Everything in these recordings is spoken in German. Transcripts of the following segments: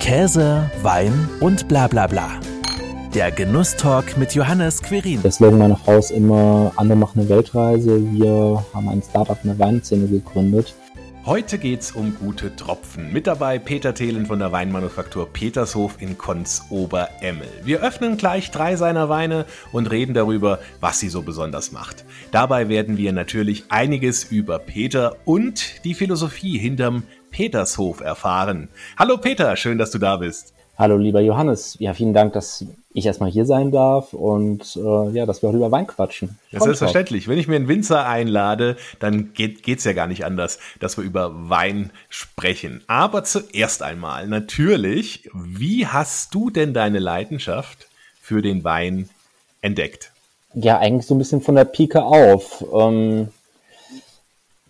Käse, Wein und bla bla bla. Der Genusstalk mit Johannes Querin. Der Slogan meiner Frau ist immer, andere machen eine Weltreise. Wir haben ein Startup in der Weinszene gegründet. Heute geht's um gute Tropfen. Mit dabei Peter Thelen von der Weinmanufaktur Petershof in Konz Oberemmel. Wir öffnen gleich drei seiner Weine und reden darüber, was sie so besonders macht. Dabei werden wir natürlich einiges über Peter und die Philosophie hinterm Petershof erfahren. Hallo Peter, schön, dass du da bist. Hallo lieber Johannes, ja vielen Dank, dass ich erstmal hier sein darf und äh, ja, dass wir auch über Wein quatschen. Ja, selbstverständlich. Wenn ich mir einen Winzer einlade, dann geht es ja gar nicht anders, dass wir über Wein sprechen. Aber zuerst einmal natürlich, wie hast du denn deine Leidenschaft für den Wein entdeckt? Ja, eigentlich so ein bisschen von der Pike auf. Ähm,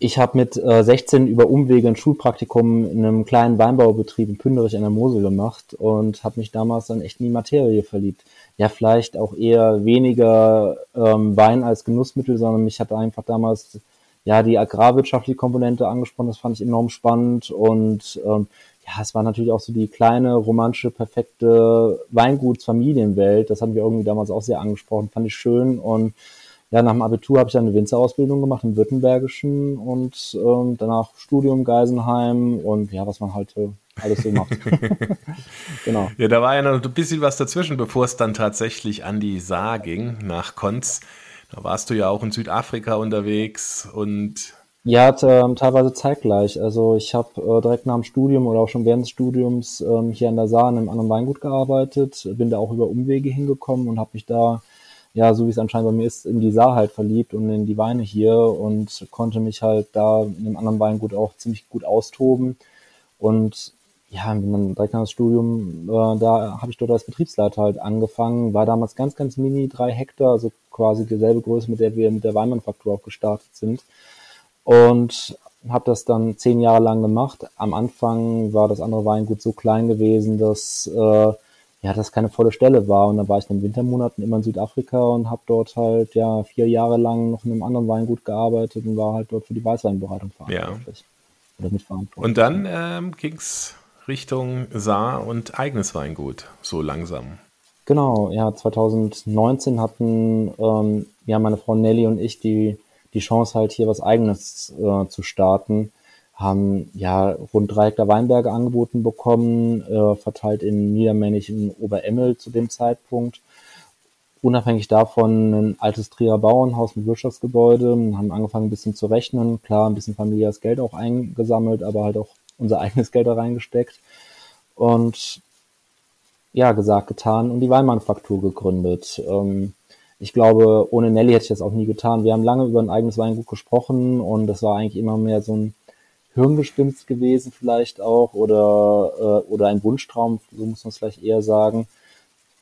ich habe mit äh, 16 über Umwege ein Schulpraktikum in einem kleinen Weinbaubetrieb in Pünderich an der Mosel gemacht und habe mich damals dann echt in die Materie verliebt. Ja, vielleicht auch eher weniger ähm, Wein als Genussmittel, sondern mich hat einfach damals ja die agrarwirtschaftliche Komponente angesprochen. Das fand ich enorm spannend und ähm, ja, es war natürlich auch so die kleine, romantische, perfekte Weingutsfamilienwelt. Das hatten wir irgendwie damals auch sehr angesprochen, fand ich schön und ja, nach dem Abitur habe ich dann eine Winzerausbildung gemacht im Württembergischen und ähm, danach Studium Geisenheim und ja, was man halt äh, alles so macht. genau. Ja, da war ja noch ein bisschen was dazwischen, bevor es dann tatsächlich an die Saar ging, nach Konz. Da warst du ja auch in Südafrika unterwegs und ja, äh, teilweise zeitgleich. Also ich habe äh, direkt nach dem Studium oder auch schon während des Studiums ähm, hier an der Saar in einem anderen Weingut gearbeitet, bin da auch über Umwege hingekommen und habe mich da ja, so wie es anscheinend bei mir ist, in die Saar halt verliebt und in die Weine hier und konnte mich halt da in einem anderen Weingut auch ziemlich gut austoben. Und ja, direkt nach dem Studium, äh, da habe ich dort als Betriebsleiter halt angefangen, war damals ganz, ganz mini, drei Hektar, also quasi dieselbe Größe, mit der wir mit der Weinmanufaktur auch gestartet sind. Und habe das dann zehn Jahre lang gemacht. Am Anfang war das andere Weingut so klein gewesen, dass äh, ja, das keine volle Stelle war. Und dann war ich in den Wintermonaten immer in Südafrika und habe dort halt ja vier Jahre lang noch in einem anderen Weingut gearbeitet und war halt dort für die Weißweinbereitung verantwortlich. Ja. Oder mitverantwortlich. Und dann ähm, ging es Richtung Saar und eigenes Weingut, so langsam. Genau, ja, 2019 hatten ähm, ja meine Frau Nelly und ich die, die Chance halt hier was eigenes äh, zu starten haben ja rund drei Hektar Weinberge angeboten bekommen, äh, verteilt in Niedermännisch in Oberemmel zu dem Zeitpunkt. Unabhängig davon ein altes Trier Bauernhaus mit Wirtschaftsgebäude, haben angefangen ein bisschen zu rechnen, klar ein bisschen familiäres Geld auch eingesammelt, aber halt auch unser eigenes Geld da reingesteckt. Und ja, gesagt, getan und die Weinmanufaktur gegründet. Ähm, ich glaube, ohne Nelly hätte ich das auch nie getan. Wir haben lange über ein eigenes Weingut gesprochen und das war eigentlich immer mehr so ein Hirngespinst gewesen vielleicht auch oder, äh, oder ein Wunschtraum, so muss man es vielleicht eher sagen.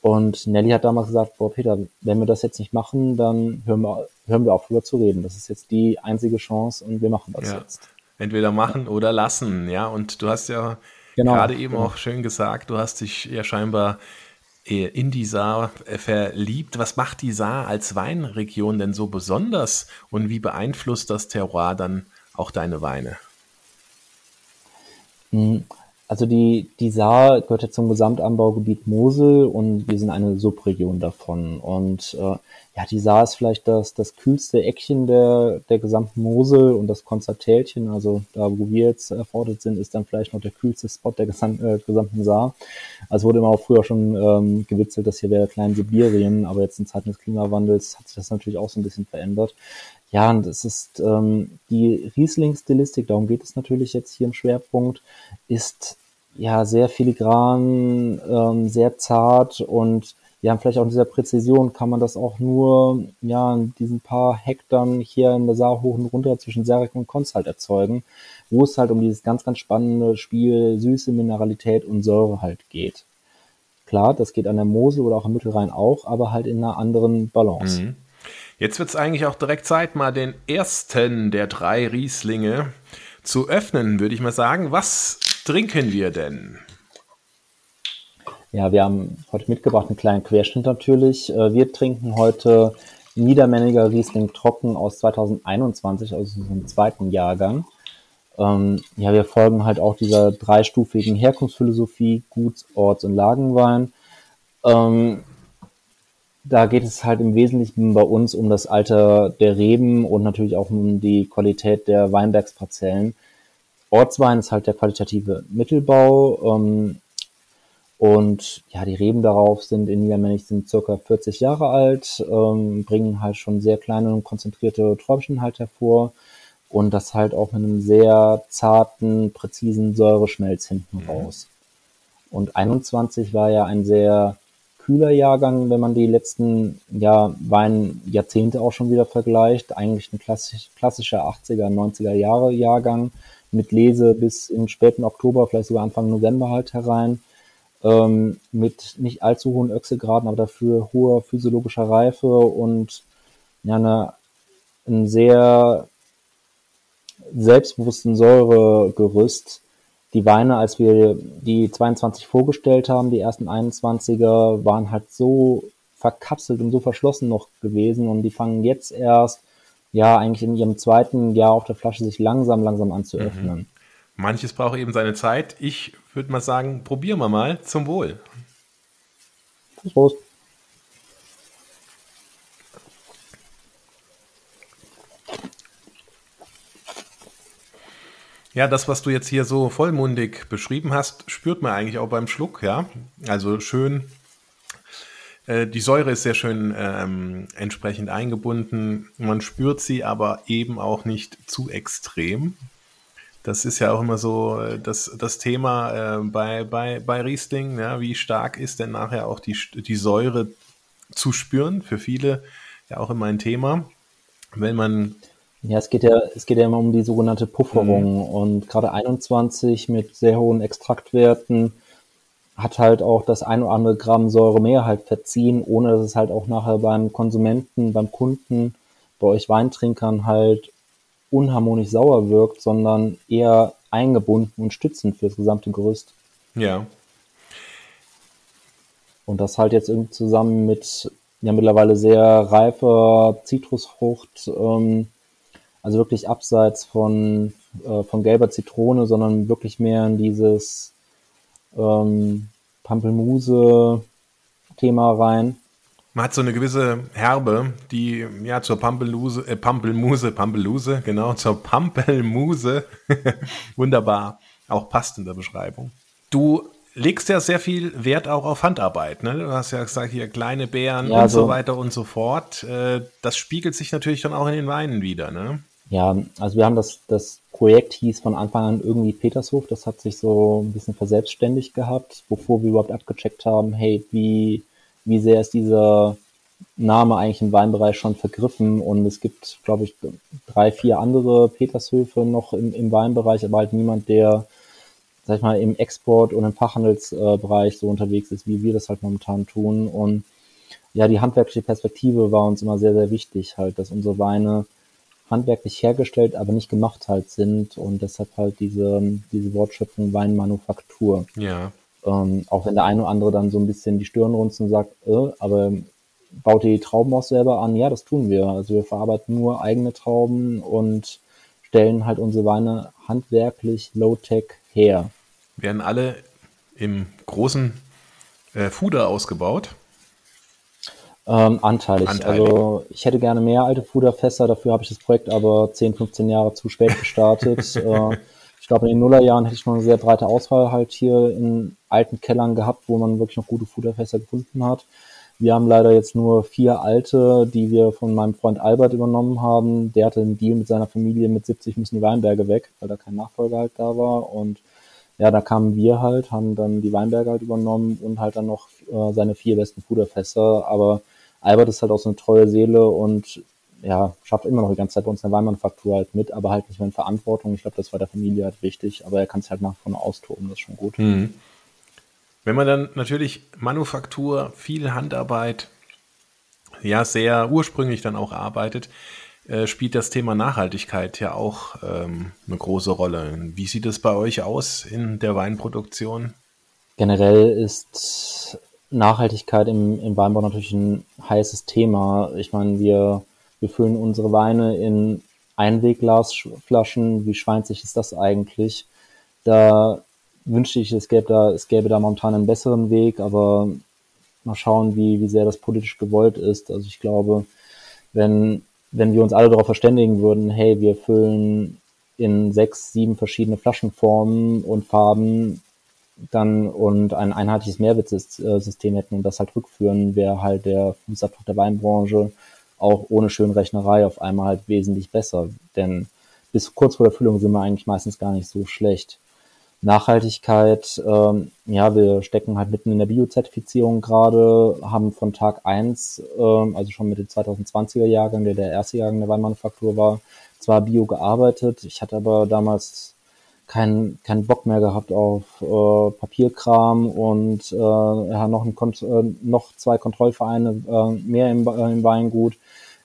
Und Nelly hat damals gesagt, boah Peter, wenn wir das jetzt nicht machen, dann hören wir, hören wir auf drüber zu reden. Das ist jetzt die einzige Chance und wir machen das ja. jetzt. Entweder machen ja. oder lassen, ja. Und du hast ja genau, gerade eben genau. auch schön gesagt, du hast dich ja scheinbar in die Saar verliebt. Was macht die Saar als Weinregion denn so besonders und wie beeinflusst das Terroir dann auch deine Weine? Hm, also die, die Saar gehört ja zum Gesamtanbaugebiet Mosel und wir sind eine Subregion davon. Und äh, ja, die Saar ist vielleicht das, das kühlste Eckchen der, der gesamten Mosel und das Konzertälchen, also da, wo wir jetzt erfordert sind, ist dann vielleicht noch der kühlste Spot der gesam äh, gesamten Saar. Also wurde immer auch früher schon ähm, gewitzelt, dass hier wäre klein Sibirien, aber jetzt in Zeiten des Klimawandels hat sich das natürlich auch so ein bisschen verändert. Ja, und es ist ähm, die Riesling-Stilistik, darum geht es natürlich jetzt hier im Schwerpunkt, ist ja sehr filigran, ähm, sehr zart und ja, vielleicht auch in dieser Präzision kann man das auch nur ja in diesen paar Hektaren hier in der Saar hoch und runter zwischen Serek und Konz halt erzeugen, wo es halt um dieses ganz, ganz spannende Spiel Süße, Mineralität und Säure halt geht. Klar, das geht an der Mosel oder auch am Mittelrhein auch, aber halt in einer anderen Balance. Mhm. Jetzt wird es eigentlich auch direkt Zeit, mal den ersten der drei Rieslinge zu öffnen, würde ich mal sagen. Was trinken wir denn? Ja, wir haben heute mitgebracht einen kleinen Querschnitt natürlich. Äh, wir trinken heute Niedermänniger Riesling Trocken aus 2021, also so einem zweiten Jahrgang. Ähm, ja, wir folgen halt auch dieser dreistufigen Herkunftsphilosophie, Guts-, Orts- und Lagenwein. Ähm, da geht es halt im Wesentlichen bei uns um das Alter der Reben und natürlich auch um die Qualität der Weinbergsparzellen. Ortswein ist halt der qualitative Mittelbau. Ähm, und ja, die Reben darauf sind in Niedermännich sind circa 40 Jahre alt, ähm, bringen halt schon sehr kleine und konzentrierte Träubchen halt hervor. Und das halt auch mit einem sehr zarten, präzisen Säureschmelz hinten mhm. raus. Und 21 war ja ein sehr kühler Jahrgang, wenn man die letzten ja, Weinjahrzehnte auch schon wieder vergleicht. Eigentlich ein klassisch, klassischer 80er, 90er Jahre Jahrgang mit Lese bis in späten Oktober, vielleicht sogar Anfang November halt herein. Ähm, mit nicht allzu hohen Öchselgraden, aber dafür hoher physiologischer Reife und ja, eine, ein sehr selbstbewussten Säuregerüst, die Weine, als wir die 22 vorgestellt haben, die ersten 21er, waren halt so verkapselt und so verschlossen noch gewesen und die fangen jetzt erst, ja, eigentlich in ihrem zweiten Jahr auf der Flasche sich langsam, langsam an zu mhm. öffnen. Mhm. Manches braucht eben seine Zeit. Ich würde mal sagen, probieren wir mal zum Wohl. Prost. Ja, das, was du jetzt hier so vollmundig beschrieben hast, spürt man eigentlich auch beim Schluck, ja. Also schön, äh, die Säure ist sehr schön ähm, entsprechend eingebunden. Man spürt sie aber eben auch nicht zu extrem. Das ist ja auch immer so äh, das, das Thema äh, bei, bei, bei Riesling. Ja, wie stark ist denn nachher auch die, die Säure zu spüren? Für viele ja auch immer ein Thema. Wenn man ja, es geht ja, es geht ja immer um die sogenannte Pufferung mhm. und gerade 21 mit sehr hohen Extraktwerten hat halt auch das ein oder andere Gramm Säure mehr halt verziehen, ohne dass es halt auch nachher beim Konsumenten, beim Kunden, bei euch Weintrinkern halt unharmonisch sauer wirkt, sondern eher eingebunden und stützend für das gesamte Gerüst. Ja. Und das halt jetzt irgendwie zusammen mit ja mittlerweile sehr reifer Zitrusfrucht, ähm, also wirklich abseits von, äh, von gelber Zitrone, sondern wirklich mehr in dieses ähm, Pampelmuse-Thema rein. Man hat so eine gewisse Herbe, die ja zur Pampelmuse, äh, Pampelmuse, Pampelmuse, genau, zur Pampelmuse wunderbar auch passt in der Beschreibung. Du legst ja sehr viel Wert auch auf Handarbeit. Ne? Du hast ja gesagt, hier kleine Bären ja, und so, so weiter und so fort. Äh, das spiegelt sich natürlich dann auch in den Weinen wieder. Ne? Ja, also wir haben das, das Projekt hieß von Anfang an irgendwie Petershof. Das hat sich so ein bisschen verselbstständigt gehabt, bevor wir überhaupt abgecheckt haben, hey, wie, wie sehr ist dieser Name eigentlich im Weinbereich schon vergriffen und es gibt, glaube ich, drei, vier andere Petershöfe noch im, im Weinbereich, aber halt niemand, der, sag ich mal, im Export- und im Fachhandelsbereich so unterwegs ist, wie wir das halt momentan tun. Und ja, die handwerkliche Perspektive war uns immer sehr, sehr wichtig, halt, dass unsere Weine handwerklich hergestellt, aber nicht gemacht halt sind und deshalb halt diese, diese Wortschöpfung Weinmanufaktur. Ja. Ähm, auch wenn der eine oder andere dann so ein bisschen die Stirn runzt und sagt, äh, aber baut ihr die Trauben auch selber an? Ja, das tun wir. Also wir verarbeiten nur eigene Trauben und stellen halt unsere Weine handwerklich Low-Tech her. Werden alle im großen äh, Fuder ausgebaut? Ähm, anteilig. anteilig. Also ich hätte gerne mehr alte Fuderfässer, dafür habe ich das Projekt aber 10, 15 Jahre zu spät gestartet. äh, ich glaube, in den Nullerjahren hätte ich noch eine sehr breite Auswahl halt hier in alten Kellern gehabt, wo man wirklich noch gute Fuderfässer gefunden hat. Wir haben leider jetzt nur vier alte, die wir von meinem Freund Albert übernommen haben. Der hatte einen Deal mit seiner Familie, mit 70 müssen die Weinberge weg, weil da kein Nachfolger halt da war. Und ja, da kamen wir halt, haben dann die Weinberge halt übernommen und halt dann noch äh, seine vier besten Fuderfässer. Aber Albert ist halt auch so eine treue Seele und ja, schafft immer noch die ganze Zeit bei uns eine Weinmanufaktur halt mit, aber halt nicht mehr in Verantwortung. Ich glaube, das war der Familie halt wichtig, aber er kann es halt nach vorne austoben, das ist schon gut. Mhm. Wenn man dann natürlich Manufaktur, viel Handarbeit, ja, sehr ursprünglich dann auch arbeitet, äh, spielt das Thema Nachhaltigkeit ja auch ähm, eine große Rolle. Wie sieht es bei euch aus in der Weinproduktion? Generell ist Nachhaltigkeit im, im Weinbau natürlich ein heißes Thema. Ich meine, wir, wir füllen unsere Weine in Einwegglasflaschen, wie schweinzig ist das eigentlich? Da wünschte ich, es gäbe da, es gäbe da momentan einen besseren Weg, aber mal schauen, wie, wie sehr das politisch gewollt ist. Also ich glaube, wenn, wenn wir uns alle darauf verständigen würden, hey, wir füllen in sechs, sieben verschiedene Flaschenformen und Farben dann und ein einheitliches Mehrwertsystem hätten und das halt rückführen, wäre halt der Fußabdruck der Weinbranche auch ohne Schönrechnerei auf einmal halt wesentlich besser. Denn bis kurz vor der Füllung sind wir eigentlich meistens gar nicht so schlecht. Nachhaltigkeit, ähm, ja, wir stecken halt mitten in der Biozertifizierung gerade, haben von Tag eins, ähm, also schon mit dem 2020er Jahrgang, der der erste Jahrgang der Weinmanufaktur war, zwar Bio gearbeitet, ich hatte aber damals keinen keinen Bock mehr gehabt auf äh, Papierkram und äh, ja, noch, ein Kont äh, noch zwei Kontrollvereine äh, mehr im, äh, im Weingut.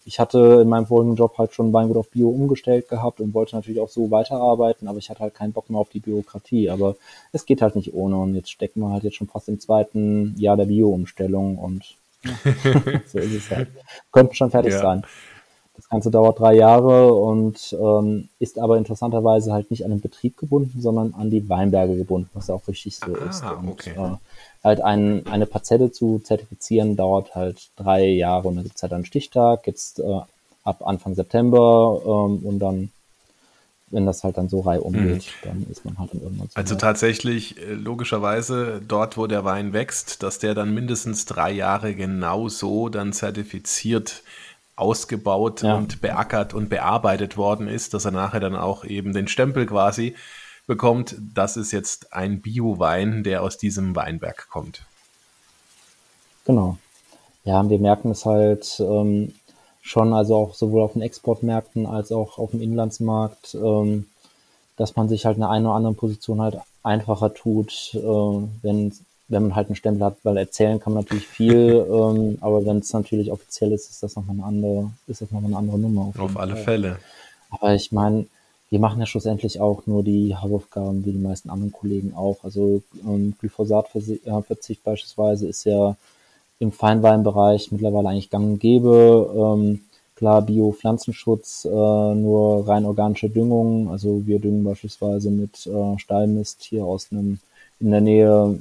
Ich hatte in meinem vorigen Job halt schon Weingut auf Bio umgestellt gehabt und wollte natürlich auch so weiterarbeiten, aber ich hatte halt keinen Bock mehr auf die Bürokratie. Aber es geht halt nicht ohne und jetzt stecken wir halt jetzt schon fast im zweiten Jahr der Bio-Umstellung und so ist es halt. Könnten schon fertig ja. sein. Das Ganze dauert drei Jahre und ähm, ist aber interessanterweise halt nicht an den Betrieb gebunden, sondern an die Weinberge gebunden, was ja auch richtig so ah, ist. Und, okay. äh, halt ein, eine Parzelle zu zertifizieren dauert halt drei Jahre und dann gibt's halt einen Stichtag, jetzt äh, ab Anfang September ähm, und dann wenn das halt dann so rei umgeht, mhm. dann ist man halt dann irgendwann so Also weit. tatsächlich, äh, logischerweise, dort, wo der Wein wächst, dass der dann mindestens drei Jahre genau so dann zertifiziert ausgebaut ja. und beackert und bearbeitet worden ist, dass er nachher dann auch eben den Stempel quasi bekommt, das ist jetzt ein Bio-Wein, der aus diesem Weinberg kommt. Genau. Ja, wir merken es halt ähm, schon, also auch sowohl auf den Exportmärkten als auch auf dem Inlandsmarkt, ähm, dass man sich halt in einer einen oder anderen Position halt einfacher tut, äh, wenn wenn man halt einen Stempel hat, weil erzählen kann man natürlich viel, ähm, aber wenn es natürlich offiziell ist, ist das nochmal eine andere, ist das nochmal eine andere Nummer. Auf, auf alle Fall. Fälle. Aber ich meine, wir machen ja schlussendlich auch nur die Hausaufgaben wie die meisten anderen Kollegen auch. Also ähm, Glyphosatverzicht beispielsweise ist ja im Feinweinbereich mittlerweile eigentlich gang und gäbe. Ähm, klar, Bio-Pflanzenschutz, äh, nur rein organische Düngung. Also wir düngen beispielsweise mit äh, Stallmist hier aus einem in der Nähe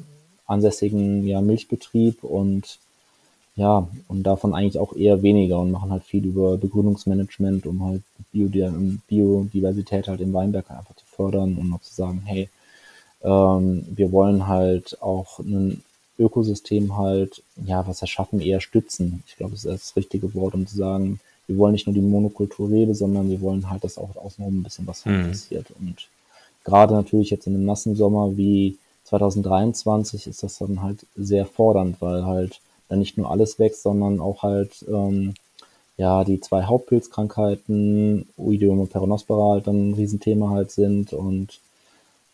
ansässigen ja, Milchbetrieb und ja, und davon eigentlich auch eher weniger und machen halt viel über Begrünungsmanagement, um halt Biodiversität halt im Weinberg einfach zu fördern und auch zu sagen, hey, ähm, wir wollen halt auch ein Ökosystem halt, ja, was erschaffen, eher stützen. Ich glaube, das ist das richtige Wort, um zu sagen, wir wollen nicht nur die Monokultur Rebe, sondern wir wollen halt, dass auch außenrum ein bisschen was mhm. passiert. Und gerade natürlich jetzt in einem nassen Sommer wie 2023 ist das dann halt sehr fordernd, weil halt dann nicht nur alles wächst, sondern auch halt ähm, ja die zwei Hauptpilzkrankheiten, Oidium und Peronospora halt dann ein Riesenthema halt sind. Und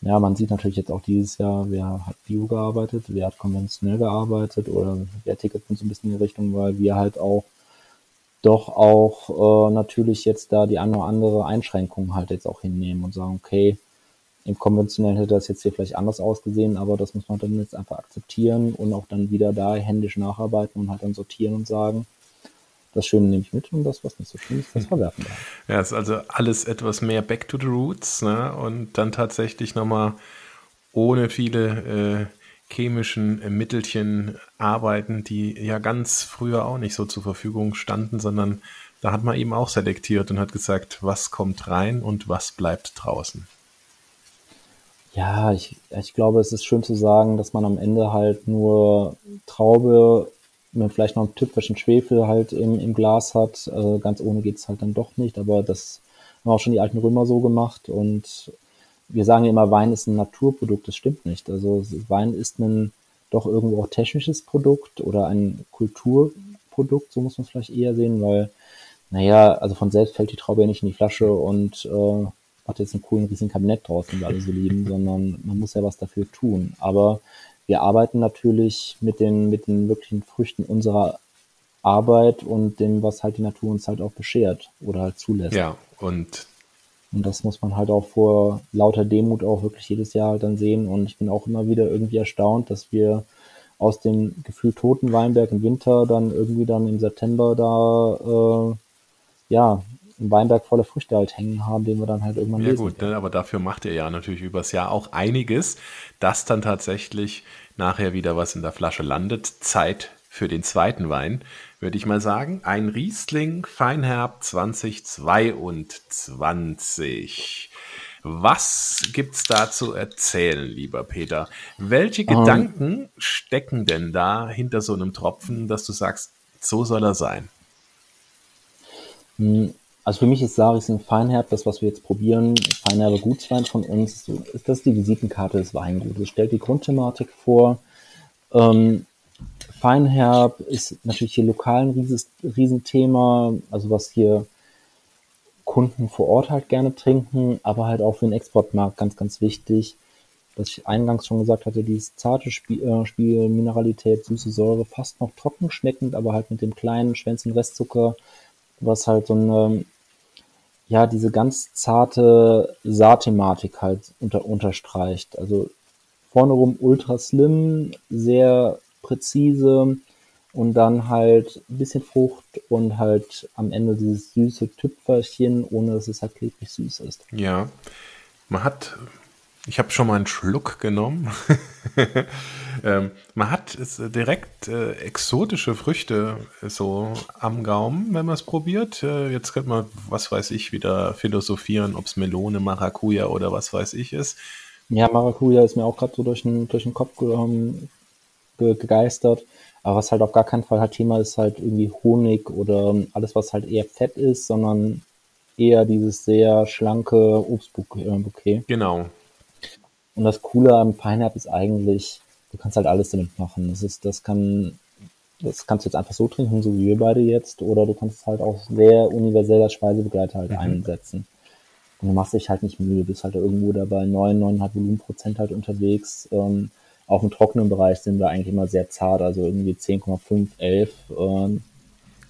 ja, man sieht natürlich jetzt auch dieses Jahr, wer hat Bio gearbeitet, wer hat konventionell gearbeitet oder wer ticket so ein bisschen in die Richtung, weil wir halt auch doch auch äh, natürlich jetzt da die eine oder andere Einschränkung halt jetzt auch hinnehmen und sagen, okay, im konventionellen hätte das jetzt hier vielleicht anders ausgesehen, aber das muss man dann jetzt einfach akzeptieren und auch dann wieder da händisch nacharbeiten und halt dann sortieren und sagen, das Schöne nehme ich mit und das, was nicht so schön ist, das verwerfen wir. Ja, ist also alles etwas mehr back to the roots ne? und dann tatsächlich nochmal ohne viele äh, chemischen äh, Mittelchen arbeiten, die ja ganz früher auch nicht so zur Verfügung standen, sondern da hat man eben auch selektiert und hat gesagt, was kommt rein und was bleibt draußen. Ja, ich, ich glaube, es ist schön zu sagen, dass man am Ende halt nur Traube mit vielleicht noch ein Tüpfelchen Schwefel halt im, im Glas hat. Also ganz ohne geht's halt dann doch nicht, aber das haben auch schon die alten Römer so gemacht und wir sagen ja immer, Wein ist ein Naturprodukt, das stimmt nicht. Also Wein ist ein doch irgendwo auch technisches Produkt oder ein Kulturprodukt, so muss man es vielleicht eher sehen, weil, naja, also von selbst fällt die Traube ja nicht in die Flasche und äh, macht jetzt einen coolen riesigen Kabinett draußen, den wir alle so lieben, sondern man muss ja was dafür tun. Aber wir arbeiten natürlich mit den, mit den wirklichen Früchten unserer Arbeit und dem, was halt die Natur uns halt auch beschert oder halt zulässt. Ja, und und das muss man halt auch vor lauter Demut auch wirklich jedes Jahr halt dann sehen. Und ich bin auch immer wieder irgendwie erstaunt, dass wir aus dem Gefühl toten Weinberg im Winter dann irgendwie dann im September da äh, ja einen Weinberg voller Früchte halt hängen haben, den wir dann halt irgendwann Ja gut, ne, aber dafür macht ihr ja natürlich übers Jahr auch einiges, dass dann tatsächlich nachher wieder was in der Flasche landet. Zeit für den zweiten Wein, würde ich mal sagen. Ein Riesling Feinherb 2022. Was gibt's da zu erzählen, lieber Peter? Welche Ähm. Gedanken stecken denn da hinter so einem Tropfen, dass du sagst, so soll er sein? Also für mich ist Sarising Feinherb, das, was wir jetzt probieren, Feinherbe Gutswein von uns, ist das die Visitenkarte des Weingutes. Es stellt die Grundthematik vor. Ähm, Feinherb ist natürlich hier lokal ein Rieses, Riesenthema, also was hier Kunden vor Ort halt gerne trinken, aber halt auch für den Exportmarkt ganz, ganz wichtig. Was ich eingangs schon gesagt hatte, dieses zarte Spiel, äh, Spiel Mineralität, süße Säure, fast noch trocken schmeckend, aber halt mit dem kleinen Schwänzchen Restzucker, was halt so eine, ja, diese ganz zarte Saatthematik halt unter, unterstreicht. Also vorne rum ultra slim, sehr präzise und dann halt ein bisschen Frucht und halt am Ende dieses süße Tüpferchen, ohne dass es halt klebrig süß ist. Ja, man hat, ich habe schon mal einen Schluck genommen. ähm, man hat es direkt äh, exotische Früchte so am Gaumen, wenn man es probiert. Äh, jetzt könnte man, was weiß ich, wieder philosophieren, ob es Melone, Maracuja oder was weiß ich ist. Ja, Maracuja ist mir auch gerade so durch den, durch den Kopf ähm, ge gegeistert. Aber was halt auf gar keinen Fall halt Thema ist, halt irgendwie Honig oder alles, was halt eher Fett ist, sondern eher dieses sehr schlanke Obstbouquet. Genau. Und das Coole am Feinherb ist eigentlich, du kannst halt alles damit machen. Das ist, das kann, das kannst du jetzt einfach so trinken, so wie wir beide jetzt, oder du kannst es halt auch sehr universell als Speisebegleiter halt Mhm. einsetzen. Und du machst dich halt nicht müde, bist halt irgendwo da bei 9, 9,5 Volumenprozent halt unterwegs. Ähm, auch im trockenen Bereich sind wir eigentlich immer sehr zart, also irgendwie 10,5, 11. Ähm,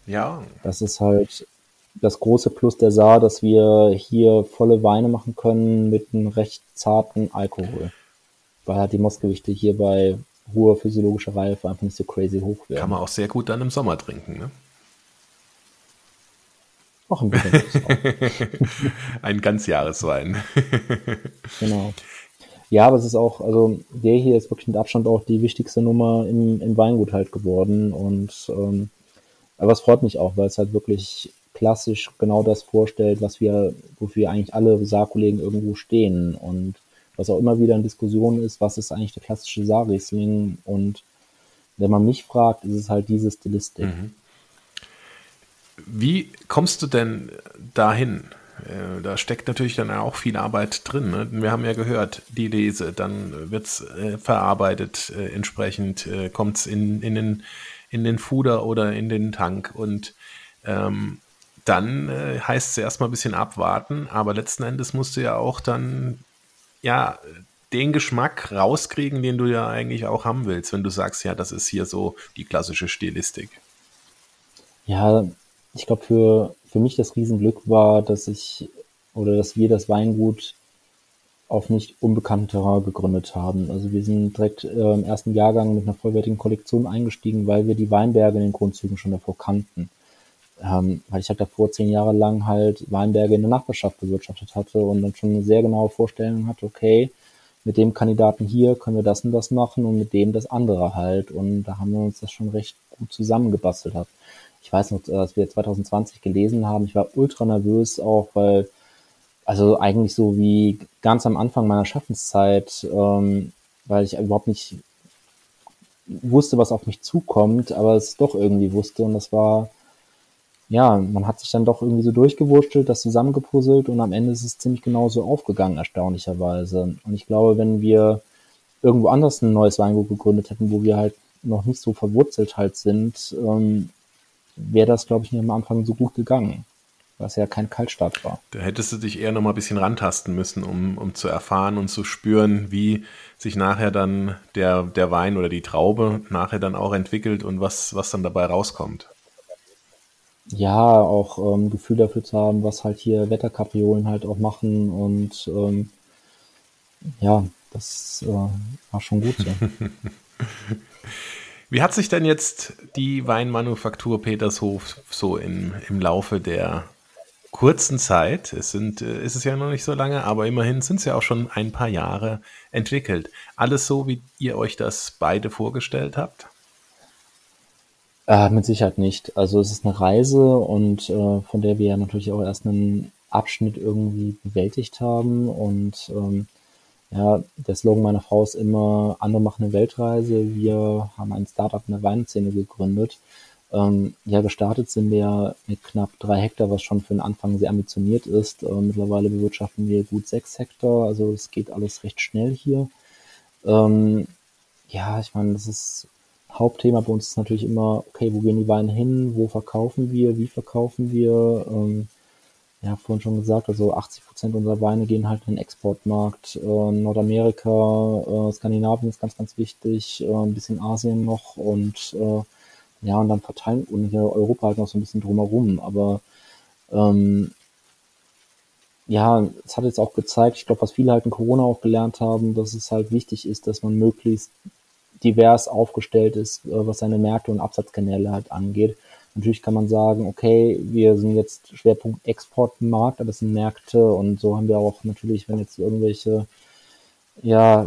Ja, das ist halt das große Plus der Saar, dass wir hier volle Weine machen können mit einem recht zarten Alkohol. Weil halt die Mostgewichte hier bei hoher physiologischer Reife einfach nicht so crazy hoch werden. kann man auch sehr gut dann im Sommer trinken. Ne? Auch ein bisschen. Ein Ganzjahreswein. genau. Ja, aber es ist auch, also der hier ist wirklich mit Abstand auch die wichtigste Nummer im, im Weingut halt geworden. Und ähm, aber es freut mich auch, weil es halt wirklich klassisch genau das vorstellt, was wir, wofür eigentlich alle Saarkollegen irgendwo stehen. Und was auch immer wieder in Diskussion ist, was ist eigentlich der klassische Saarriesling? Und wenn man mich fragt, ist es halt diese Stilistik. Wie kommst du denn dahin? Äh, Da steckt natürlich dann auch viel Arbeit drin. Ne? Wir haben ja gehört, die Lese, dann wird es äh, verarbeitet, äh, entsprechend äh, kommt es in, in, den, in den Fuder oder in den Tank und ähm, dann äh, heißt es erstmal ein bisschen abwarten, aber letzten Endes musst du ja auch dann ja den Geschmack rauskriegen, den du ja eigentlich auch haben willst, wenn du sagst, ja, das ist hier so die klassische Stilistik. Ja, ich glaube, für, für mich das Riesenglück war, dass ich oder dass wir das Weingut auf nicht unbekannterer gegründet haben. Also wir sind direkt äh, im ersten Jahrgang mit einer vollwertigen Kollektion eingestiegen, weil wir die Weinberge in den Grundzügen schon davor kannten. Ähm, weil ich halt davor zehn Jahre lang halt Weinberge in der Nachbarschaft bewirtschaftet hatte und dann schon eine sehr genaue Vorstellung hatte, okay, mit dem Kandidaten hier können wir das und das machen und mit dem das andere halt. Und da haben wir uns das schon recht gut zusammengebastelt. Hat. Ich weiß noch, als wir 2020 gelesen haben, ich war ultra nervös auch, weil, also eigentlich so wie ganz am Anfang meiner Schaffenszeit, ähm, weil ich überhaupt nicht wusste, was auf mich zukommt, aber es doch irgendwie wusste und das war, ja, man hat sich dann doch irgendwie so durchgewurschtelt, das zusammengepuzzelt und am Ende ist es ziemlich genau so aufgegangen, erstaunlicherweise. Und ich glaube, wenn wir irgendwo anders ein neues Weingut gegründet hätten, wo wir halt noch nicht so verwurzelt halt sind, ähm, wäre das, glaube ich, nicht am Anfang so gut gegangen, es ja kein Kaltstart war. Da hättest du dich eher noch mal ein bisschen rantasten müssen, um, um zu erfahren und zu spüren, wie sich nachher dann der, der Wein oder die Traube nachher dann auch entwickelt und was, was dann dabei rauskommt. Ja, auch ähm, Gefühl dafür zu haben, was halt hier Wetterkapriolen halt auch machen und ähm, ja, das äh, war schon gut so. Wie hat sich denn jetzt die Weinmanufaktur Petershof so im, im Laufe der kurzen Zeit, es sind, äh, ist es ja noch nicht so lange, aber immerhin sind es ja auch schon ein paar Jahre entwickelt. Alles so, wie ihr euch das beide vorgestellt habt? Äh, mit Sicherheit nicht. Also es ist eine Reise und äh, von der wir ja natürlich auch erst einen Abschnitt irgendwie bewältigt haben. Und ähm, ja, der Slogan meiner Frau ist immer, andere machen eine Weltreise. Wir haben ein Startup in der Weinszene gegründet. Ähm, ja, gestartet sind wir mit knapp drei Hektar, was schon für den Anfang sehr ambitioniert ist. Äh, mittlerweile bewirtschaften wir gut sechs Hektar, also es geht alles recht schnell hier. Ähm, ja, ich meine, das ist Hauptthema bei uns ist natürlich immer, okay, wo gehen die Weine hin, wo verkaufen wir, wie verkaufen wir. Ähm, ja, vorhin schon gesagt, also 80 Prozent unserer Weine gehen halt in den Exportmarkt. Äh, Nordamerika, äh, Skandinavien ist ganz, ganz wichtig, äh, ein bisschen Asien noch und äh, ja, und dann verteilen und hier Europa halt noch so ein bisschen drumherum. Aber ähm, ja, es hat jetzt auch gezeigt, ich glaube, was viele halt in Corona auch gelernt haben, dass es halt wichtig ist, dass man möglichst divers aufgestellt ist, äh, was seine Märkte und Absatzkanäle halt angeht. Natürlich kann man sagen, okay, wir sind jetzt Schwerpunkt Exportmarkt, aber es sind Märkte und so haben wir auch natürlich, wenn jetzt irgendwelche, ja,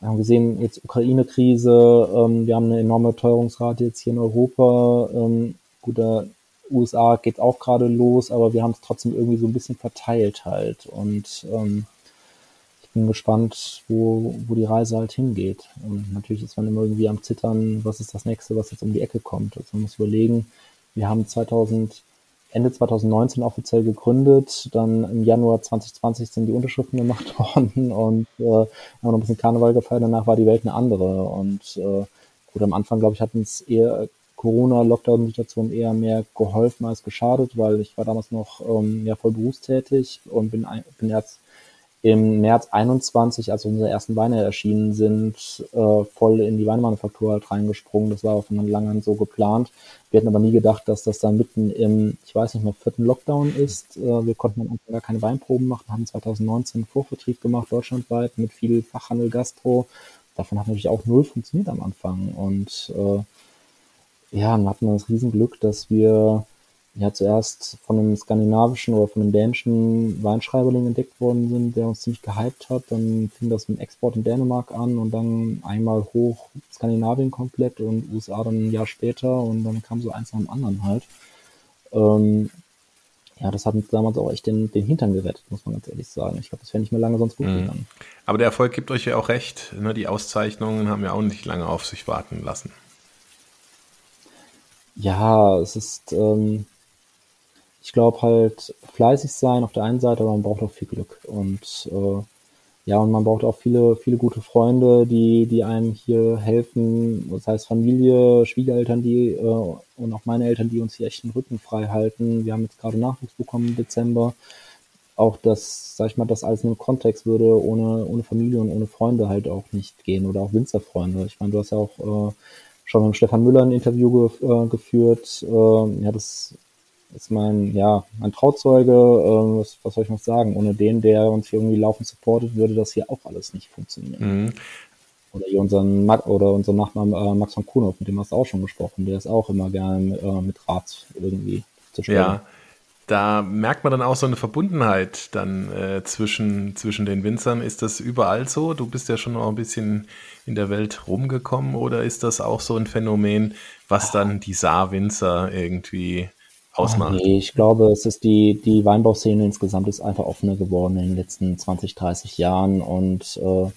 wir haben gesehen, jetzt Ukraine-Krise, ähm, wir haben eine enorme Teuerungsrate jetzt hier in Europa. Ähm, gut, der USA geht auch gerade los, aber wir haben es trotzdem irgendwie so ein bisschen verteilt halt. Und ähm, bin gespannt, wo, wo die Reise halt hingeht. Und natürlich ist man immer irgendwie am Zittern, was ist das nächste, was jetzt um die Ecke kommt. Also man muss überlegen, wir haben 2000, Ende 2019 offiziell gegründet, dann im Januar 2020 sind die Unterschriften gemacht worden und äh, haben noch ein bisschen Karneval gefeiert, danach war die Welt eine andere. Und äh, gut, am Anfang, glaube ich, hat uns eher Corona-Lockdown-Situation eher mehr geholfen als geschadet, weil ich war damals noch ähm, ja, voll berufstätig und bin, bin jetzt im März 21, als unsere ersten Weine erschienen sind, äh, voll in die Weinmanufaktur halt reingesprungen. Das war auch von lange so geplant. Wir hätten aber nie gedacht, dass das dann mitten im, ich weiß nicht mehr, vierten Lockdown ist. Äh, wir konnten Anfang gar keine Weinproben machen, haben 2019 Vorvertrieb gemacht, deutschlandweit, mit viel Fachhandel, Gastro. Davon hat natürlich auch null funktioniert am Anfang. Und äh, ja, dann hatten wir das Riesenglück, dass wir ja zuerst von einem skandinavischen oder von einem dänischen Weinschreiberling entdeckt worden sind, der uns ziemlich gehypt hat. Dann fing das mit dem Export in Dänemark an und dann einmal hoch Skandinavien komplett und USA dann ein Jahr später und dann kam so eins nach dem anderen halt. Ähm, ja, das hat uns damals auch echt den, den Hintern gerettet, muss man ganz ehrlich sagen. Ich glaube, das wäre nicht mehr lange sonst gut mhm. gegangen. Aber der Erfolg gibt euch ja auch recht. Ne? Die Auszeichnungen haben ja auch nicht lange auf sich warten lassen. Ja, es ist, ähm, ich glaube halt fleißig sein auf der einen Seite, aber man braucht auch viel Glück und äh, ja, und man braucht auch viele, viele gute Freunde, die, die einem hier helfen. Das heißt Familie, Schwiegereltern, die äh, und auch meine Eltern, die uns hier echt den Rücken frei halten. Wir haben jetzt gerade Nachwuchs bekommen im Dezember. Auch das, sag ich mal, das alles in einem Kontext würde ohne, ohne Familie und ohne Freunde halt auch nicht gehen oder auch Winzerfreunde. Ich meine, du hast ja auch äh, schon mit Stefan Müller ein Interview ge äh, geführt. Äh, ja, das ist mein, ja, mein Trauzeuge, äh, was, was soll ich noch sagen? Ohne den, der uns hier irgendwie laufend supportet, würde das hier auch alles nicht funktionieren. Mhm. Oder hier unseren oder unseren Nachbarn äh, Max von Kuhnhoff, mit dem hast du auch schon gesprochen, der ist auch immer gerne äh, mit Rat irgendwie zu stellen. Ja, da merkt man dann auch so eine Verbundenheit dann äh, zwischen, zwischen den Winzern. Ist das überall so? Du bist ja schon noch ein bisschen in der Welt rumgekommen oder ist das auch so ein Phänomen, was dann die Saarwinzer irgendwie ausmacht? nee, ich glaube, es ist die, die Weinbauszene insgesamt ist einfach offener geworden in den letzten 20, 30 Jahren und äh,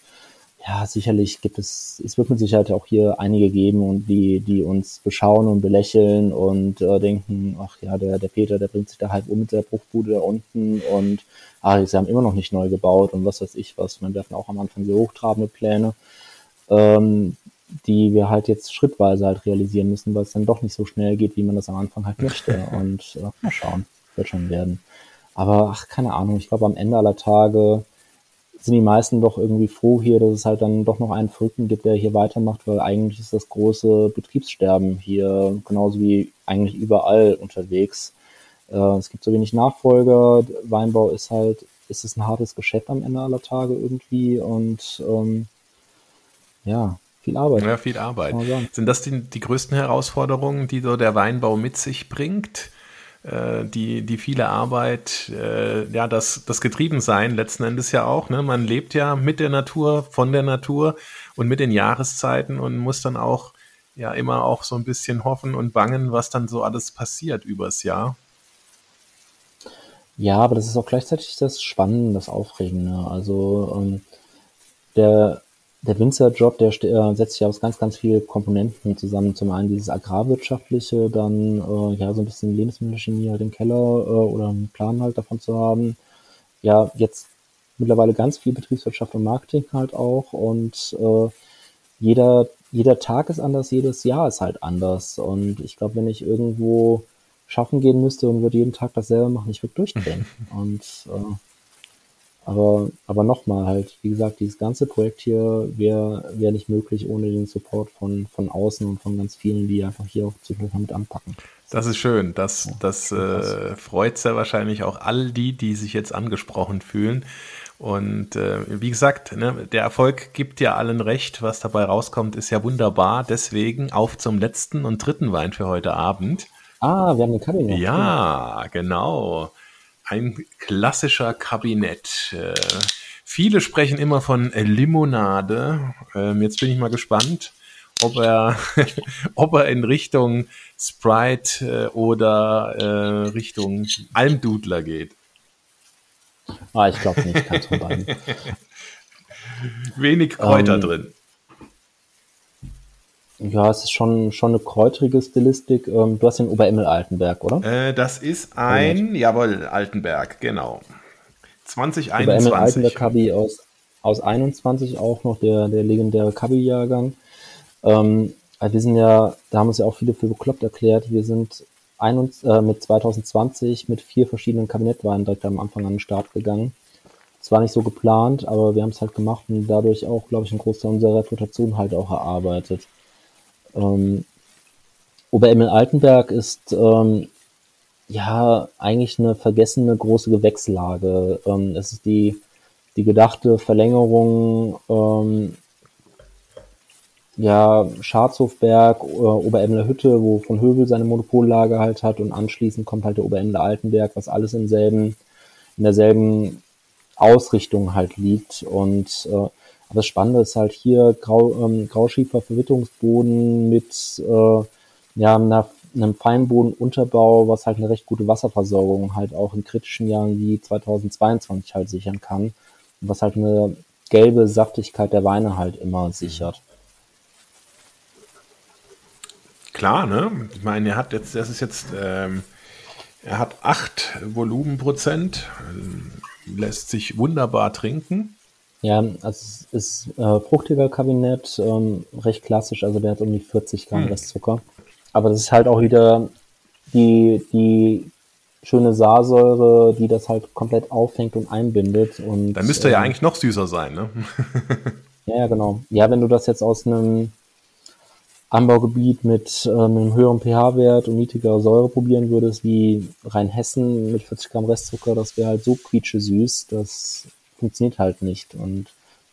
ja, sicherlich gibt es, es wird mit Sicherheit auch hier einige geben und die, die uns beschauen und belächeln und äh, denken, ach ja, der, der Peter, der bringt sich da halb um mit der Bruchbude da unten und ah, sie haben immer noch nicht neu gebaut und was weiß ich was. Man hatten auch am Anfang sehr hochtrabende Pläne. Ähm, die wir halt jetzt schrittweise halt realisieren müssen, weil es dann doch nicht so schnell geht, wie man das am Anfang halt möchte. Und äh, mal schauen, wird schon werden. Aber ach, keine Ahnung, ich glaube am Ende aller Tage sind die meisten doch irgendwie froh hier, dass es halt dann doch noch einen Verrückten gibt, der hier weitermacht, weil eigentlich ist das große Betriebssterben hier genauso wie eigentlich überall unterwegs. Äh, es gibt so wenig Nachfolger, Weinbau ist halt, ist es ein hartes Geschäft am Ende aller Tage irgendwie und ähm, ja, viel Arbeit. Ja, viel Arbeit. Sind das die, die größten Herausforderungen, die so der Weinbau mit sich bringt? äh, die, die viele Arbeit, äh, ja, das, das Getriebensein letzten Endes ja auch. Ne? Man lebt ja mit der Natur, von der Natur und mit den Jahreszeiten und muss dann auch ja immer auch so ein bisschen hoffen und bangen, was dann so alles passiert übers Jahr. Ja, aber das ist auch gleichzeitig das Spannende, das Aufregende. Also ähm, der, der Winzerjob, der äh, setzt sich aus ganz, ganz vielen Komponenten zusammen. Zum einen dieses agrarwirtschaftliche, dann äh, ja so ein bisschen Lebensmittelchemie halt im Keller äh, oder einen Plan halt davon zu haben. Ja, jetzt mittlerweile ganz viel Betriebswirtschaft und Marketing halt auch und äh, jeder, jeder Tag ist anders, jedes Jahr ist halt anders. Und ich glaube, wenn ich irgendwo schaffen gehen müsste und würde jeden Tag dasselbe machen, ich würde durchdrehen. und äh, aber, aber nochmal halt, wie gesagt, dieses ganze Projekt hier wäre wär nicht möglich ohne den Support von, von außen und von ganz vielen, die einfach hier auch zu mit anpacken. Das ist schön. Das, das äh, freut sehr wahrscheinlich auch all die, die sich jetzt angesprochen fühlen. Und äh, wie gesagt, ne, der Erfolg gibt ja allen recht. Was dabei rauskommt, ist ja wunderbar. Deswegen auf zum letzten und dritten Wein für heute Abend. Ah, wir haben eine Kabinett. Ja, genau. Ein klassischer Kabinett. Äh, viele sprechen immer von Limonade. Ähm, jetzt bin ich mal gespannt, ob er, ob er in Richtung Sprite äh, oder äh, Richtung Almdudler geht. Ah, ich glaube nicht, keins von beiden. Wenig Kräuter ähm, drin. Ja, es ist schon, schon eine kräutrige Stilistik. Ähm, du hast den Oberemmel Altenberg, oder? Äh, das ist ein, jawohl, Altenberg, genau. 2021. Oberemmel Altenberg Kabi aus, aus 21 auch noch, der, der legendäre Kabi-Jahrgang. Ähm, wir sind ja, da haben uns ja auch viele für bekloppt erklärt, wir sind ein, äh, mit 2020 mit vier verschiedenen Kabinettweinen direkt am Anfang an den Start gegangen. Es war nicht so geplant, aber wir haben es halt gemacht und dadurch auch, glaube ich, einen Großteil unserer Reputation halt auch erarbeitet. Ähm, Oberemmel Altenberg ist ähm, ja eigentlich eine vergessene große Gewächslage. Ähm, es ist die, die gedachte Verlängerung ähm, ja, Scharzhofberg, äh, Oberemmler Hütte, wo von Höbel seine Monopollage halt hat und anschließend kommt halt der Oberemmler Altenberg, was alles im selben, in derselben Ausrichtung halt liegt und äh, aber das Spannende ist halt hier Grau, ähm, Grauschiefer Verwitterungsboden mit äh, ja, einer, einem Feinbodenunterbau, was halt eine recht gute Wasserversorgung halt auch in kritischen Jahren wie 2022 halt sichern kann. Was halt eine gelbe Saftigkeit der Weine halt immer sichert. Klar, ne? Ich meine, er hat jetzt, das ist jetzt, ähm, er hat acht Volumenprozent, äh, lässt sich wunderbar trinken. Ja, also es ist äh, fruchtiger Kabinett, ähm, recht klassisch, also der hat um die 40 Gramm hm. Restzucker. Aber das ist halt auch wieder die, die schöne Saarsäure, die das halt komplett auffängt und einbindet. Und, Dann müsste äh, ja eigentlich noch süßer sein, ne? ja, ja, genau. Ja, wenn du das jetzt aus einem Anbaugebiet mit, äh, einem höheren pH-Wert und niedrigerer Säure probieren würdest, wie Rheinhessen mit 40 Gramm Restzucker, das wäre halt so quietsche süß, das funktioniert halt nicht. Und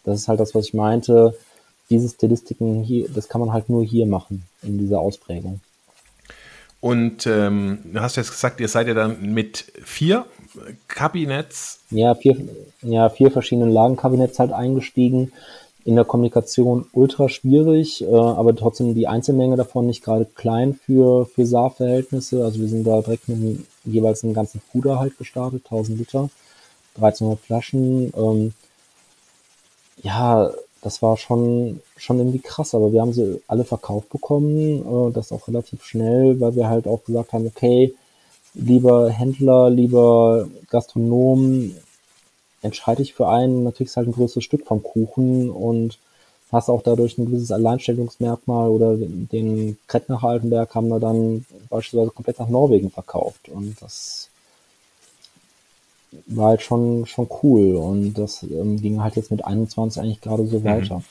das ist halt das, was ich meinte. Diese Stilistiken hier, das kann man halt nur hier machen, in dieser Ausprägung. Und ähm, du hast jetzt gesagt, ihr seid ja dann mit vier Kabinetts. Ja, vier, ja, vier verschiedenen Lagenkabinetts halt eingestiegen. In der Kommunikation ultra schwierig, äh, aber trotzdem die Einzelmenge davon nicht gerade klein für, für Saarverhältnisse. Also wir sind da direkt mit jeweils einen ganzen Puder halt gestartet, 1000 Liter. 1300 Flaschen. Ähm, ja, das war schon, schon irgendwie krass, aber wir haben sie alle verkauft bekommen, äh, das auch relativ schnell, weil wir halt auch gesagt haben, okay, lieber Händler, lieber Gastronom, entscheide ich für einen, natürlich ist halt ein größeres Stück vom Kuchen und hast auch dadurch ein gewisses Alleinstellungsmerkmal oder den Krettnacher Altenberg haben wir dann beispielsweise komplett nach Norwegen verkauft und das war halt schon, schon cool und das ähm, ging halt jetzt mit 21 eigentlich gerade so mhm. weiter.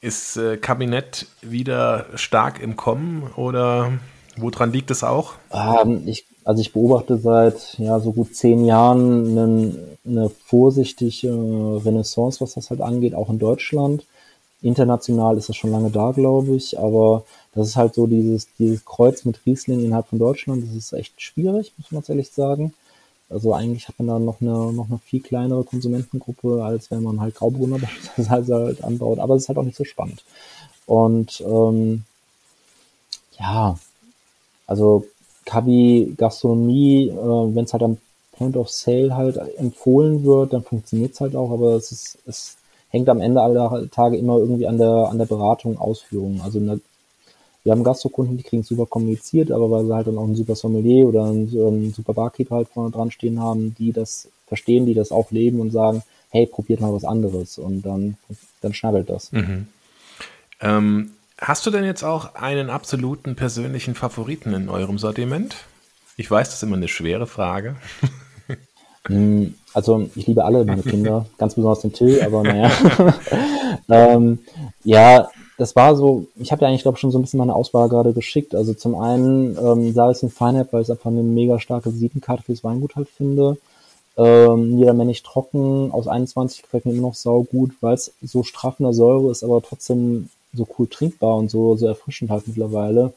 Ist äh, Kabinett wieder stark im Kommen oder woran liegt es auch? Ähm, ich, also ich beobachte seit ja so gut zehn Jahren eine, eine vorsichtige Renaissance, was das halt angeht, auch in Deutschland. international ist das schon lange da, glaube ich, aber das ist halt so dieses, dieses Kreuz mit Riesling innerhalb von Deutschland, das ist echt schwierig, muss man ehrlich sagen. Also eigentlich hat man da noch eine, noch eine viel kleinere Konsumentengruppe, als wenn man halt Grauburgunder beispielsweise halt anbaut, aber es ist halt auch nicht so spannend. Und ähm, ja, also Kabi Gastronomie, äh, wenn es halt am Point of Sale halt empfohlen wird, dann funktioniert es halt auch, aber es ist, es hängt am Ende aller Tage immer irgendwie an der, an der Beratung, Ausführung. Also der, wir haben Gastrokunden, die kriegen super kommuniziert, aber weil sie halt dann auch einen super Sommelier oder einen, einen super Barkeeper halt vorne dran stehen haben, die das verstehen, die das auch leben und sagen, hey, probiert mal was anderes und dann, dann schnabbelt das. Mhm. Ähm, hast du denn jetzt auch einen absoluten persönlichen Favoriten in eurem Sortiment? Ich weiß, das ist immer eine schwere Frage. Hm, also ich liebe alle meine Kinder, ganz besonders den Till, aber naja. ähm, ja, das war so, ich habe ja eigentlich, glaube ich, schon so ein bisschen meine Auswahl gerade geschickt. Also zum einen ähm, in Feinheit, weil ich es einfach eine mega starke Visitenkarte fürs Weingut halt finde. Ähm, Niedermännisch trocken aus 21 gefällt mir immer noch sau gut, weil es so straff in der Säure ist, aber trotzdem so cool trinkbar und so, so erfrischend halt mittlerweile.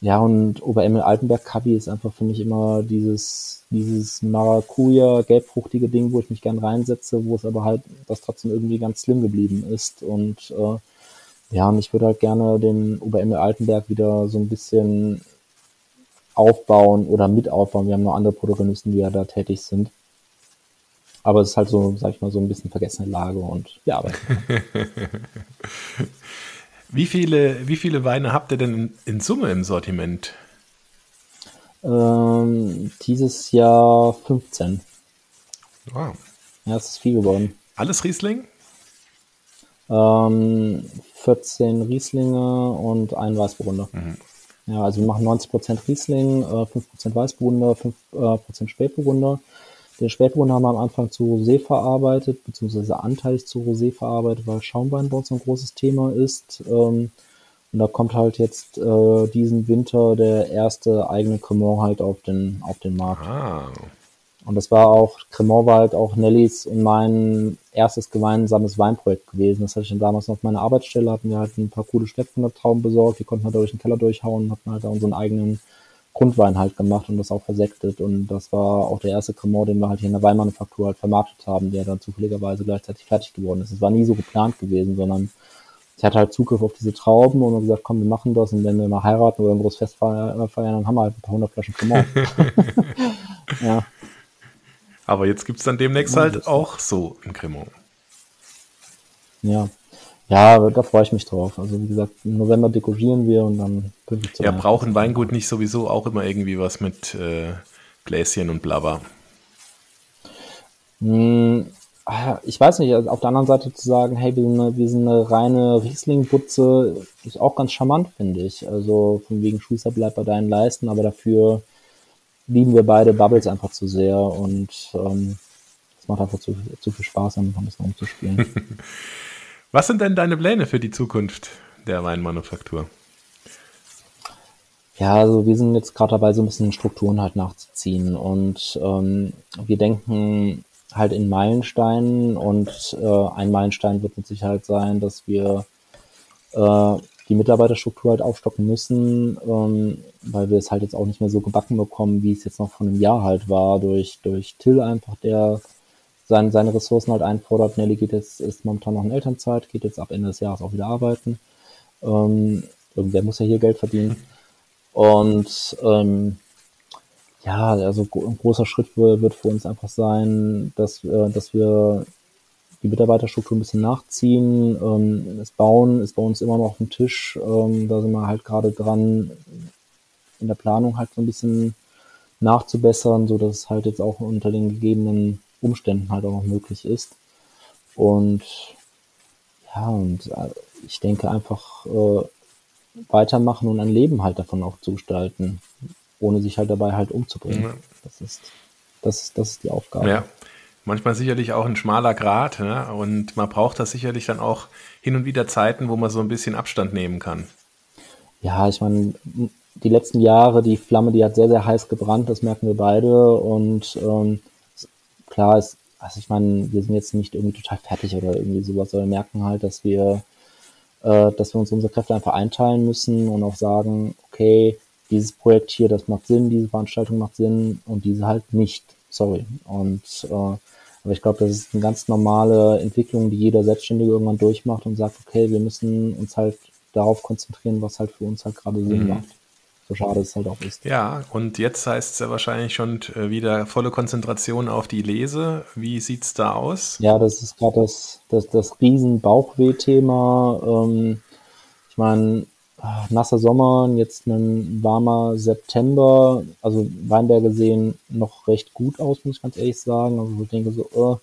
Ja, und Oberemmel Altenberg Kabi ist einfach für mich immer dieses, dieses Maracuja, gelbfruchtige Ding, wo ich mich gern reinsetze, wo es aber halt, das trotzdem irgendwie ganz slim geblieben ist. Und äh, ja, und ich würde halt gerne den Oberemmel Altenberg wieder so ein bisschen aufbauen oder mit aufbauen. Wir haben noch andere Protagonisten, die ja da tätig sind. Aber es ist halt so, sag ich mal, so ein bisschen vergessene Lage und ja, aber. Wie viele, wie viele Weine habt ihr denn in, in Summe im Sortiment? Ähm, dieses Jahr 15. Wow. Ja, es ist viel geworden. Alles Riesling? Ähm, 14 Rieslinge und ein Weißburgunder. Mhm. Ja, also wir machen 90% Riesling, äh, 5% Weißburgunder, 5% äh, Spätburgunder. Den Spätburgunder haben wir am Anfang zu Rosé verarbeitet, beziehungsweise anteilig zu Rosé verarbeitet, weil Schaumwein bei uns ein großes Thema ist. Ähm, und da kommt halt jetzt äh, diesen Winter der erste eigene Cremant halt auf den, auf den Markt. Ah. Und das war auch, Cremant war halt auch Nellys und mein erstes gemeinsames Weinprojekt gewesen. Das hatte ich dann damals noch auf meiner Arbeitsstelle, hatten wir halt ein paar coole Trauben besorgt, die konnten wir durch den Keller durchhauen, hatten halt da unseren eigenen Grundwein halt gemacht und das auch versektet. Und das war auch der erste Cremant, den wir halt hier in der Weinmanufaktur halt vermarktet haben, der dann zufälligerweise gleichzeitig fertig geworden ist. Es war nie so geplant gewesen, sondern ich hatte halt Zugriff auf diese Trauben und gesagt, komm, wir machen das und wenn wir mal heiraten oder ein großes Fest feiern, dann haben wir halt ein paar hundert Flaschen Cremant. ja. Aber jetzt gibt's dann demnächst halt auch so ein Cremant. Ja, ja, da freue ich mich drauf. Also wie gesagt, im November dekorieren wir und dann Ja, brauchen Weingut nicht sowieso auch immer irgendwie was mit äh, Gläschen und Blabber? Hm, ah, ich weiß nicht, also auf der anderen Seite zu sagen, hey, wir sind eine, wir sind eine reine Riesling-Butze, ist auch ganz charmant, finde ich. Also von wegen Schuster bleibt bei deinen Leisten, aber dafür lieben wir beide Bubbles einfach zu sehr und ähm, es macht einfach zu, zu viel Spaß, damit ein bisschen umzuspielen. Was sind denn deine Pläne für die Zukunft der Weinmanufaktur? Ja, also wir sind jetzt gerade dabei, so ein bisschen Strukturen halt nachzuziehen und ähm, wir denken halt in Meilensteinen und äh, ein Meilenstein wird mit Sicherheit sein, dass wir äh, die Mitarbeiterstruktur halt aufstocken müssen, ähm, weil wir es halt jetzt auch nicht mehr so gebacken bekommen, wie es jetzt noch von einem Jahr halt war, durch, durch Till einfach, der seine, seine Ressourcen halt einfordert. Nelly geht jetzt, ist momentan noch in Elternzeit, geht jetzt ab Ende des Jahres auch wieder arbeiten. Ähm, irgendwer muss ja hier Geld verdienen. Und ähm, ja, also ein großer Schritt wird für uns einfach sein, dass, äh, dass wir die Mitarbeiterstruktur ein bisschen nachziehen. Ähm, das Bauen ist bei uns immer noch auf dem Tisch. Ähm, da sind wir halt gerade dran, in der Planung halt so ein bisschen nachzubessern, so dass es halt jetzt auch unter den gegebenen Umständen halt auch noch möglich ist. Und ja, und äh, ich denke einfach äh, weitermachen und ein Leben halt davon auch zu gestalten, ohne sich halt dabei halt umzubringen. Ja. Das ist, das ist, das ist die Aufgabe. Ja. Manchmal sicherlich auch ein schmaler Grat, ne? und man braucht das sicherlich dann auch hin und wieder Zeiten, wo man so ein bisschen Abstand nehmen kann. Ja, ich meine, die letzten Jahre, die Flamme, die hat sehr, sehr heiß gebrannt, das merken wir beide. Und ähm, klar ist, also ich meine, wir sind jetzt nicht irgendwie total fertig oder irgendwie sowas, wir merken halt, dass wir äh, dass wir uns unsere Kräfte einfach einteilen müssen und auch sagen, okay, dieses Projekt hier, das macht Sinn, diese Veranstaltung macht Sinn und diese halt nicht. Sorry. Und äh, aber ich glaube, das ist eine ganz normale Entwicklung, die jeder Selbstständige irgendwann durchmacht und sagt, okay, wir müssen uns halt darauf konzentrieren, was halt für uns halt gerade Sinn mhm. macht. So schade es halt auch ist. Ja, und jetzt heißt es ja wahrscheinlich schon äh, wieder volle Konzentration auf die Lese. Wie sieht es da aus? Ja, das ist gerade das, das, das riesen Bauchweh-Thema. Ähm, ich meine, nasser Sommer, jetzt ein warmer September. Also Weinberge sehen noch recht gut aus, muss ich ganz ehrlich sagen. Also ich denke so,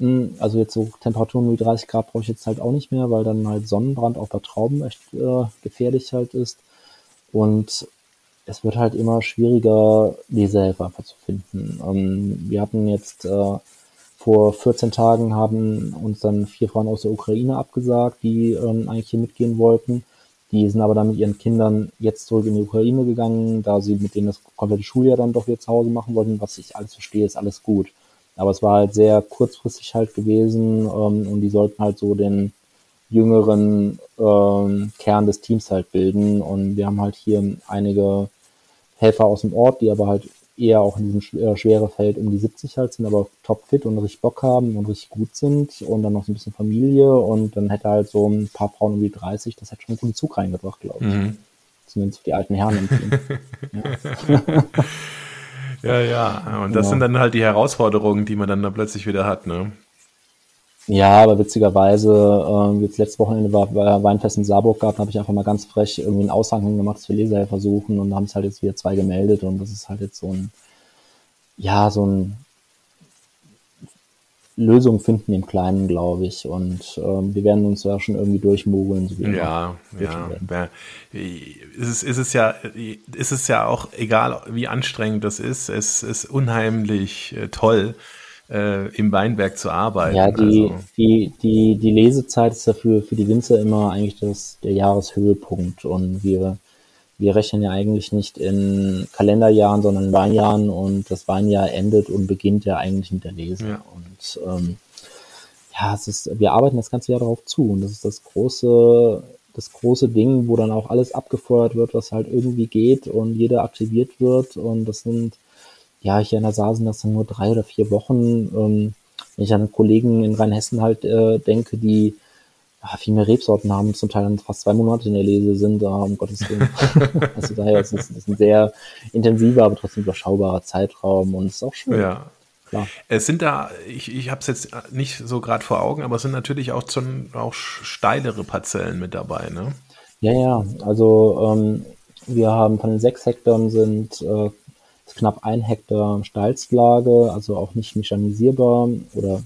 äh, also jetzt so Temperaturen wie 30 Grad brauche ich jetzt halt auch nicht mehr, weil dann halt Sonnenbrand auch bei Trauben echt äh, gefährlich halt ist. Und es wird halt immer schwieriger, Lesehelfer einfach zu finden. Ähm, wir hatten jetzt äh, vor 14 Tagen haben uns dann vier Frauen aus der Ukraine abgesagt, die ähm, eigentlich hier mitgehen wollten. Die sind aber dann mit ihren Kindern jetzt zurück in die Ukraine gegangen, da sie mit denen das komplette Schuljahr dann doch wieder zu Hause machen wollten. Was ich alles verstehe, ist alles gut. Aber es war halt sehr kurzfristig halt gewesen ähm, und die sollten halt so den jüngeren ähm, Kern des Teams halt bilden. Und wir haben halt hier einige Helfer aus dem Ort, die aber halt eher auch in diesem äh, schwere Feld um die 70 halt sind, aber topfit und richtig Bock haben und richtig gut sind und dann noch so ein bisschen Familie und dann hätte halt so ein paar Frauen um die 30, das hätte schon einen guten Zug reingebracht, glaube ich. Mhm. Zumindest für die alten Herren im Team. ja. ja, ja. Und das ja. sind dann halt die Herausforderungen, die man dann da plötzlich wieder hat, ne? Ja, aber witzigerweise, äh, jetzt letztes Wochenende war, war Weinfest in Saarburg gehabt, habe ich einfach mal ganz frech irgendwie einen Aushang gemacht für Leserversuchen und haben es halt jetzt wieder zwei gemeldet und das ist halt jetzt so ein, ja, so ein Lösung finden im Kleinen, glaube ich. Und ähm, wir werden uns da schon irgendwie durchmogeln. So ja, ja. ja. Ist, es, ist, es ja, ist es ja auch egal, wie anstrengend das ist. Es ist unheimlich äh, toll, äh, im Weinberg zu arbeiten. Ja, die, also. die, die, die Lesezeit ist dafür für die Winzer immer eigentlich das, der Jahreshöhepunkt. Und wir, wir rechnen ja eigentlich nicht in Kalenderjahren, sondern in Weinjahren und das Weinjahr endet und beginnt ja eigentlich mit der Lese. Ja. Und ähm, ja, es ist, wir arbeiten das ganze Jahr darauf zu und das ist das große, das große Ding, wo dann auch alles abgefeuert wird, was halt irgendwie geht und jeder aktiviert wird und das sind ja, hier in der Saar sind das dann nur drei oder vier Wochen. Ähm, wenn ich an Kollegen in Rheinhessen halt äh, denke, die ja, viel mehr Rebsorten haben, zum Teil dann fast zwei Monate in der Lese sind, äh, um Gottes Willen. also daher ist es ein sehr intensiver, aber trotzdem überschaubarer Zeitraum und ist auch schön. Ja. Klar. Es sind da, ich, ich habe es jetzt nicht so gerade vor Augen, aber es sind natürlich auch, schon, auch steilere Parzellen mit dabei, ne? Ja, ja, also ähm, wir haben von den sechs Hektar sind äh, knapp ein Hektar Steilslage, also auch nicht mechanisierbar oder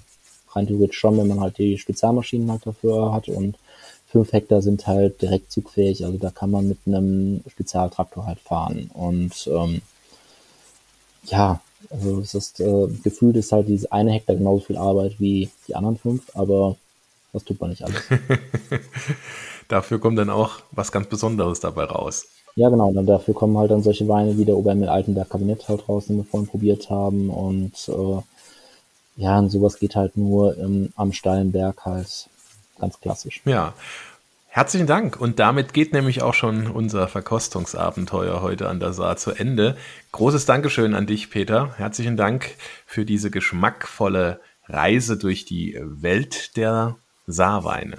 rein theoretisch schon, wenn man halt die Spezialmaschinen halt dafür hat und fünf Hektar sind halt direkt zugfähig, also da kann man mit einem Spezialtraktor halt fahren und ähm, ja, also es ist äh, gefühlt ist halt diese eine Hektar genauso viel Arbeit wie die anderen fünf, aber das tut man nicht alles. Dafür kommt dann auch was ganz Besonderes dabei raus. Ja, genau. Und dafür kommen halt dann solche Weine wie der Obermel Altenberg Kabinett halt raus, den wir vorhin probiert haben. Und äh, ja, und sowas geht halt nur im, am steilen Berg halt ganz klassisch. Ja. Herzlichen Dank. Und damit geht nämlich auch schon unser Verkostungsabenteuer heute an der Saar zu Ende. Großes Dankeschön an dich, Peter. Herzlichen Dank für diese geschmackvolle Reise durch die Welt der Saarweine.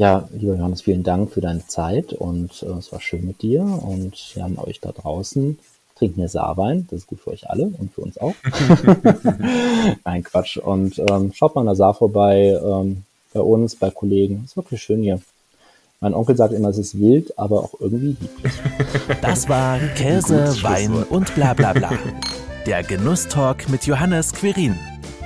Ja, lieber Johannes, vielen Dank für deine Zeit und äh, es war schön mit dir und wir haben euch da draußen trinkt mehr Saarwein, das ist gut für euch alle und für uns auch. Nein, Quatsch. Und ähm, schaut mal in der Saar vorbei, ähm, bei uns, bei Kollegen. Ist wirklich schön hier. Mein Onkel sagt immer, es ist wild, aber auch irgendwie lieblich. Das war Käse, Wein und bla bla bla. Der Genusstalk mit Johannes Quirin.